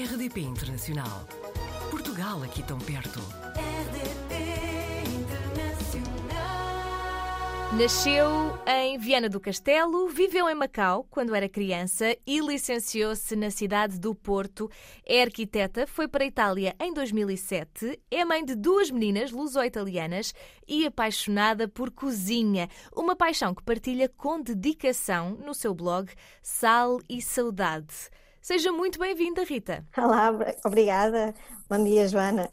RDP Internacional. Portugal aqui tão perto. RDP Internacional. Nasceu em Viana do Castelo, viveu em Macau quando era criança e licenciou-se na cidade do Porto. É arquiteta, foi para a Itália em 2007, é mãe de duas meninas luso-italianas e apaixonada por cozinha, uma paixão que partilha com dedicação no seu blog Sal e Saudade. Seja muito bem-vinda, Rita. Olá, obrigada. Bom dia, Joana.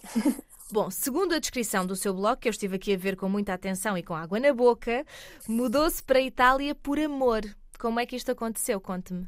Bom, segundo a descrição do seu blog, que eu estive aqui a ver com muita atenção e com água na boca, mudou-se para a Itália por amor. Como é que isto aconteceu? Conte-me.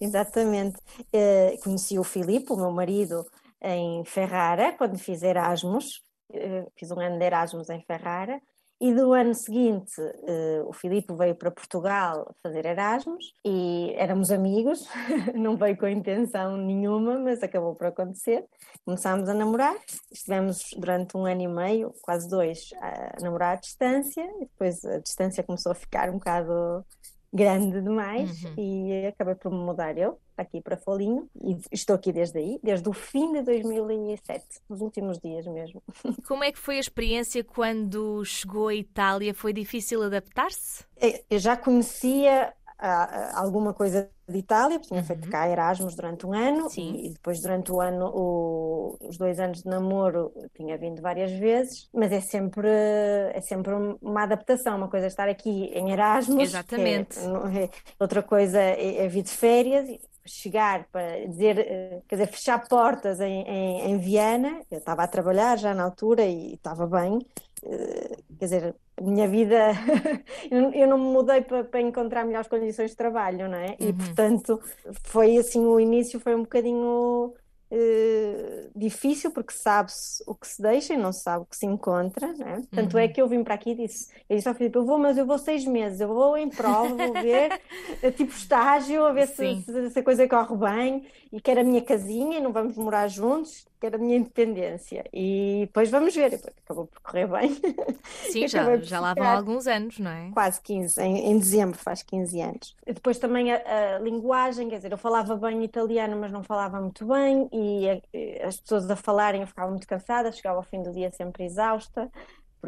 Exatamente. Eh, conheci o Filipe, o meu marido, em Ferrara, quando fiz Erasmus. Eh, fiz um ano de Erasmus em Ferrara. E do ano seguinte, eh, o Filipe veio para Portugal fazer Erasmus e éramos amigos, não veio com intenção nenhuma, mas acabou por acontecer. Começámos a namorar, estivemos durante um ano e meio, quase dois, a namorar à distância, e depois a distância começou a ficar um bocado grande demais Uhum. e acabei por me mudar eu aqui para Folinho e estou aqui desde aí, desde o fim de 2007, nos últimos dias mesmo. Como é que foi a experiência quando chegou à Itália? Foi difícil adaptar-se? Eh, Eu já conhecia ah, alguma coisa de Itália, porque tinha feito Uhum. cá Erasmus durante um ano Sim. e depois durante o ano, o- os dois anos de namoro, tinha vindo várias vezes, mas é sempre, é sempre uma adaptação, uma coisa é estar aqui em Erasmus, Exatamente. é- não é- outra coisa é, é vir de férias, chegar para dizer, eh, quer dizer, fechar portas em, em, em Viana, eu estava a trabalhar já na altura e estava bem, eh, quer dizer, minha vida, eu não me mudei para, para encontrar melhores condições de trabalho, não é? E Uhum. portanto foi assim, o início foi um bocadinho eh, difícil porque sabe-se o que se deixa e não se sabe o que se encontra, não é? Tanto é Uhum. que eu vim para aqui e disse, eu disse ao Filipe, eu vou, mas eu vou seis meses, eu vou em prova, vou ver, eh, tipo estágio, a ver se, se, se a coisa corre bem e quero a minha casinha e não vamos morar juntos, quero a minha independência e depois vamos ver, acabou por correr bem. Sim, já, já lá vão alguns anos, não é? Quase 15, em, em dezembro faz 15 anos. E Depois também a, a linguagem, quer dizer, eu falava bem italiano, mas não falava muito bem, e a- as pessoas a falarem eu ficava muito cansada, chegava ao fim do dia sempre exausta,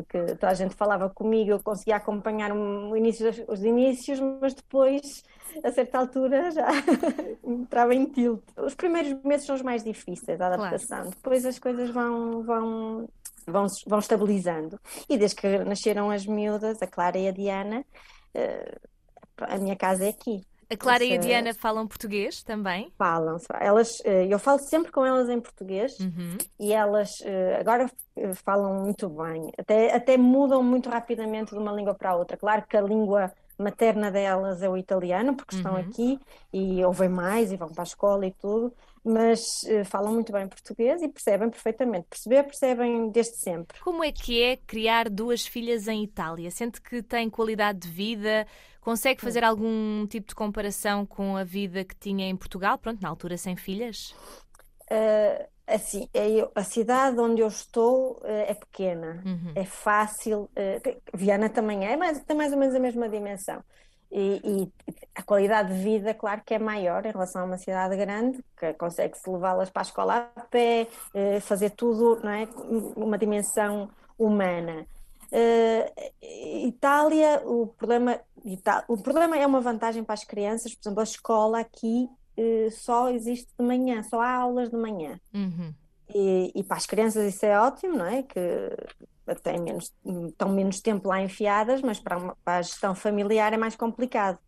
porque toda a gente falava comigo, eu conseguia acompanhar o início os inícios, mas depois, a certa altura, já entrava em tilt. Os primeiros meses são os mais difíceis, a adaptação, depois as coisas vão, vão, vão, vão estabilizando. E desde que nasceram as miúdas, a Clara e a Diana, eh, a minha casa é aqui. A Clara e a Diana falam português também? Falam, elas, eh, eu falo sempre com elas em português Uhum. e elas eh, agora eh, falam muito bem, até, até mudam muito rapidamente de uma língua para a outra. Claro que a língua materna delas é o italiano, porque estão Uhum. aqui e ouvem mais e vão para a escola e tudo, mas falam muito bem português e percebem perfeitamente. Perceber, percebem desde sempre. Como é que é criar duas filhas em Itália? Sente que tem qualidade de vida? Consegue fazer algum tipo de comparação com a vida que tinha em Portugal? Pronto, na altura sem filhas? Eh, assim, é eu- a cidade onde eu estou eh, é pequena. Uhum. é fácil. que- Viana também é, mas tem mais ou menos a mesma dimensão. E, e a qualidade de vida, claro que é maior em relação a uma cidade grande, que consegue-se levá-las para a escola a pé, eh, fazer tudo, não é? Uma dimensão humana. Itália, o problema, Ita- o problema é uma vantagem para as crianças, por exemplo, a escola aqui eh, só existe de manhã, só há aulas de manhã. Uhum. E, e para as crianças isso é ótimo, não é? Que têm menos, estão menos tempo lá enfiadas, mas para, uma- para a gestão familiar é mais complicado.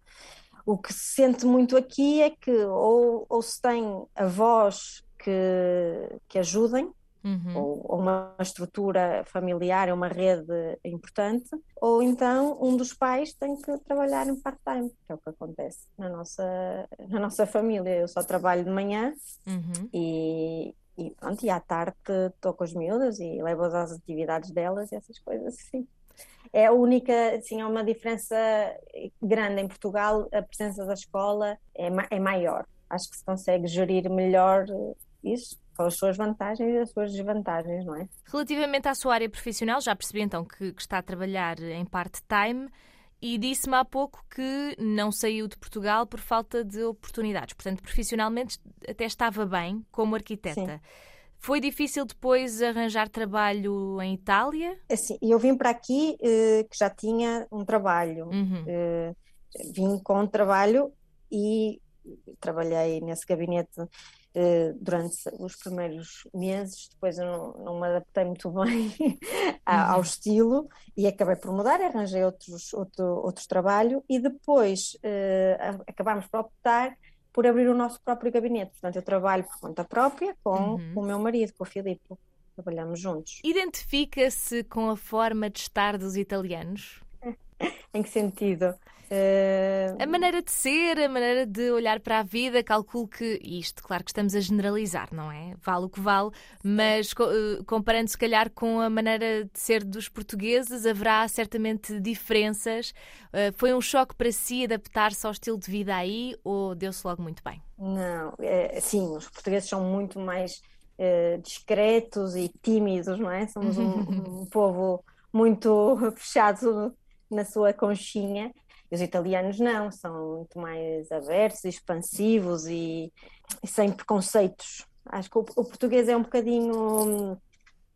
O que se sente muito aqui é que ou, ou se tem avós que, que ajudem, Uhum. ou, ou uma estrutura familiar, uma rede importante, ou então um dos pais tem que trabalhar em part-time, que é o que acontece na nossa, na nossa família. Eu só trabalho de manhã Uhum. e, e pronto, e à tarde estou com as miúdas e levo-as às atividades delas e essas coisas assim. É a única, assim, há uma diferença grande em Portugal, a presença da escola é, ma- é maior. Acho que se consegue gerir melhor eh, isso, com as suas vantagens e as suas desvantagens, não é? Relativamente à sua área profissional, já percebi então que, que está a trabalhar em part-time E disse-me há pouco que não saiu de Portugal por falta de oportunidades. Portanto, profissionalmente até estava bem como arquiteta. Sim. Foi difícil depois arranjar trabalho em Itália? Assim, eu vim para aqui uh, que já tinha um trabalho. Uhum. Uh, vim com um trabalho e trabalhei nesse gabinete durante os primeiros meses, depois eu não, não me adaptei muito bem ao uhum. estilo e acabei por mudar, arranjei outros, outro, outro trabalho e depois uh, acabámos por optar por abrir o nosso próprio gabinete. Portanto, eu trabalho por conta própria com, uhum. com o meu marido, com o Filipe. Trabalhamos juntos. Identifica-se com a forma de estar dos italianos? em que sentido? Uh... A maneira de ser, a maneira de olhar para a vida, calculo que isto, claro que estamos a generalizar, não é? Vale o que vale, mas uh, comparando se calhar com a maneira de ser dos portugueses, haverá certamente diferenças. Uh, foi um choque para si adaptar-se ao estilo de vida aí ou deu-se logo muito bem? Não, é, sim, os portugueses são muito mais discretos e tímidos, não é? Somos um, um povo muito fechado na sua conchinha e os italianos não, são muito mais abertos, expansivos e, e sem preconceitos. Acho que o, o português é um bocadinho.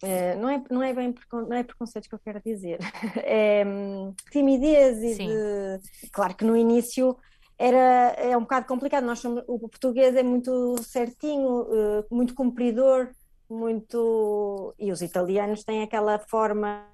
É, não, é, não, é bem não é preconceito que eu quero dizer, é hum, timidez e de, claro que no início era é um bocado complicado. Nós somos, o português é muito certinho, eh, muito cumpridor, muito. E os italianos têm aquela forma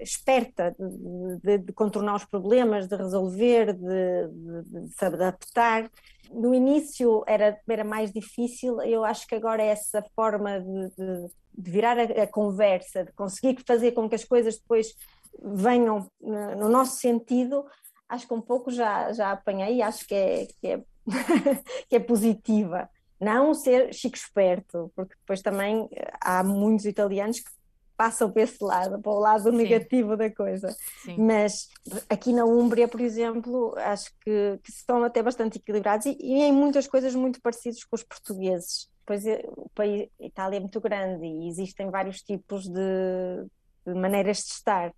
esperta de, de, de contornar os problemas, de resolver, de, de, se adaptar. No início era, era mais difícil, eu acho que agora essa forma de, virar a, a, conversa, de conseguir fazer com que as coisas depois venham no nosso sentido, acho que um pouco já, já apanhei, acho que é, que é, que é positiva não ser chico esperto, porque depois também eh, há muitos italianos que passam para esse lado, para o lado Sim. negativo da coisa. Sim. Mas aqui na Úmbria, por exemplo, acho que, que estão até bastante equilibrados e, e, em muitas coisas muito parecidos com os portugueses. Pois é, o país, a Itália é muito grande e existem vários tipos de, de maneiras de estar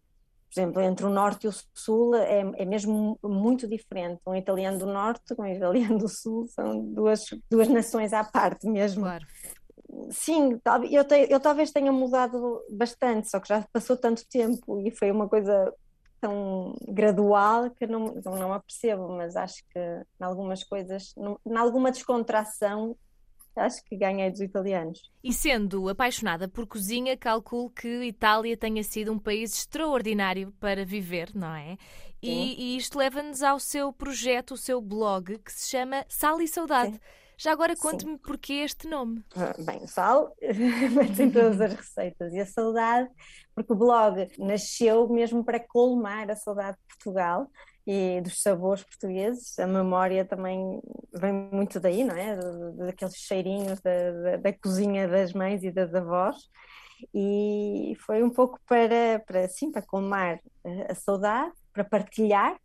por exemplo, entre o norte e o sul é, é mesmo muito diferente. Um italiano do norte com um italiano do sul são duas, duas nações à parte mesmo. Claro. Sim, eu, te, eu talvez tenha mudado bastante, só que já passou tanto tempo e foi uma coisa tão gradual que não, não, não a percebo, mas acho que em algumas coisas, em alguma descontração, acho que ganhei dos italianos. E sendo apaixonada por cozinha, calculo que Itália tenha sido um país extraordinário para viver, não é? E, e, isto leva-nos ao seu projeto, o seu blog, que se chama Sal e Saudade. Sim. Já agora conte-me porquê este nome. Ah, bem, sal mete em todas as receitas e a saudade, porque o blog nasceu mesmo para colmar a saudade de Portugal e dos sabores portugueses. A memória também vem muito daí, não é? Daqueles cheirinhos da, da, da cozinha das mães e das avós. E foi um pouco para, para, assim, para colmar a saudade, para partilhar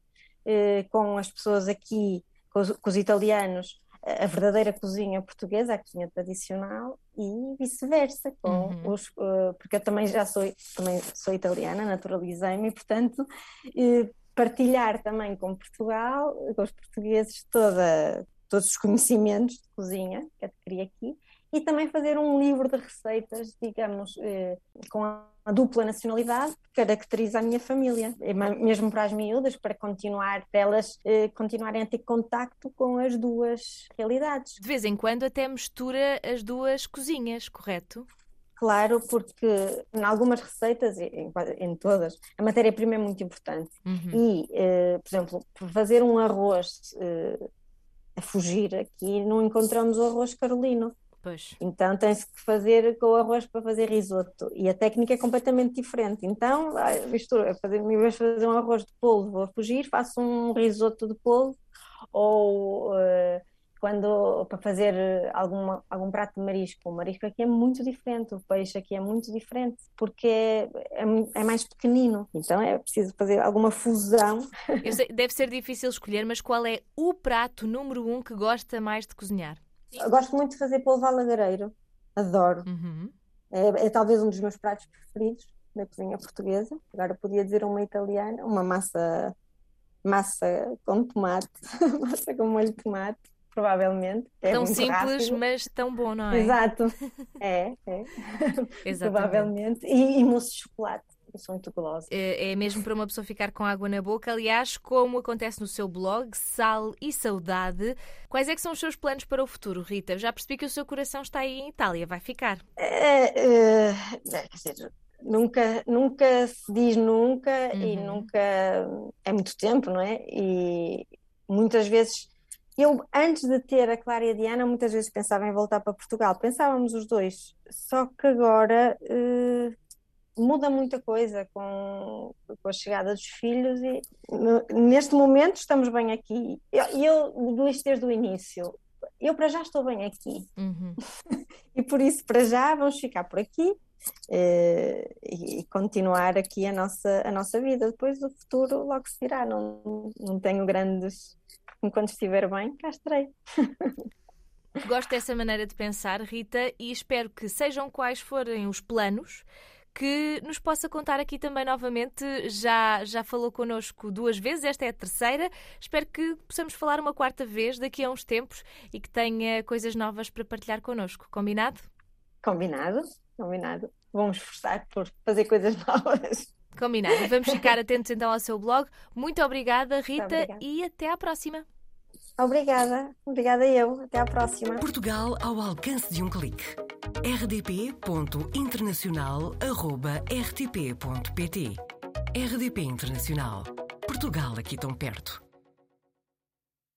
eh, com as pessoas aqui, com os, com os italianos, a verdadeira cozinha portuguesa, a cozinha tradicional e vice-versa, com uhum. os, uh, porque eu também já sou, também sou italiana, naturalizei-me e portanto uh, partilhar também com Portugal, com os portugueses, toda, todos os conhecimentos de cozinha que adquiri aqui e também fazer um livro de receitas, digamos, eh, com a dupla nacionalidade que caracteriza a minha família, mesmo para as miúdas, para continuar, para elas eh, continuarem a ter contacto com as duas realidades. De vez em quando até mistura as duas cozinhas, correto? Claro, porque em algumas receitas, em, em todas, a matéria-prima é muito importante. Uhum. E, eh, por exemplo, fazer um arroz eh, a fugir aqui, não encontramos o arroz carolino. Pois. Então tem-se que fazer com o arroz para fazer risoto. E a técnica é completamente diferente. Então, mistura, fazer, em vez de fazer um arroz de polvo a fugir, faço um risoto de polvo ou. Uh, quando para fazer alguma, algum prato de marisco, o marisco aqui é muito diferente, o peixe aqui é muito diferente, porque é, é, é mais pequenino, então é preciso fazer alguma fusão. Sei, deve ser difícil escolher, mas qual é o prato número um que gosta mais de cozinhar? Eu gosto muito de fazer polvo alagareiro, adoro. Uhum. É, é talvez um dos meus pratos preferidos da cozinha portuguesa. Agora podia dizer uma italiana, uma massa massa com tomate, massa com molho de tomate, provavelmente. É tão simples, rápido. mas tão bom, não é? Exato. É, é. Provavelmente. E, e mousse de chocolate. Eu sou muito gulosa. É é mesmo para uma pessoa ficar com água na boca. Aliás, como acontece no seu blog, Sal e Saudade, quais é que são os seus planos para o futuro, Rita? Já percebi que o seu coração está aí em Itália, vai ficar. É, é, é, quer dizer, nunca, nunca se diz nunca e Uhum. nunca é muito tempo, não é? E muitas vezes, eu antes de ter a Clara e a Diana, muitas vezes pensava em voltar para Portugal. Pensávamos os dois, só que agora eh, muda muita coisa com, com a chegada dos filhos e no- neste momento estamos bem aqui. Eu, eu desde o início. Eu para já estou bem aqui. Uhum. E por isso, para já, vamos ficar por aqui eh, e, e continuar aqui a nossa, a nossa vida. Depois, o futuro logo se dirá. Não, não tenho grandes. Enquanto estiver bem, cá estarei. Gosto dessa maneira de pensar, Rita, e espero que sejam quais forem os planos. Que nos possa contar aqui também novamente. Já, já falou connosco duas vezes, esta é a terceira. Espero que possamos falar uma quarta vez daqui a uns tempos e que tenha coisas novas para partilhar connosco. Combinado? Combinado? Combinado. Vamos esforçar por fazer coisas novas. Combinado. Vamos ficar atentos então ao seu blog. Muito obrigada, Rita, obrigada. e até à próxima. Obrigada. Obrigada eu. Até à próxima. Portugal ao alcance de um clique. rdp.internacional.rtp.pt RDP Internacional. Portugal aqui tão perto.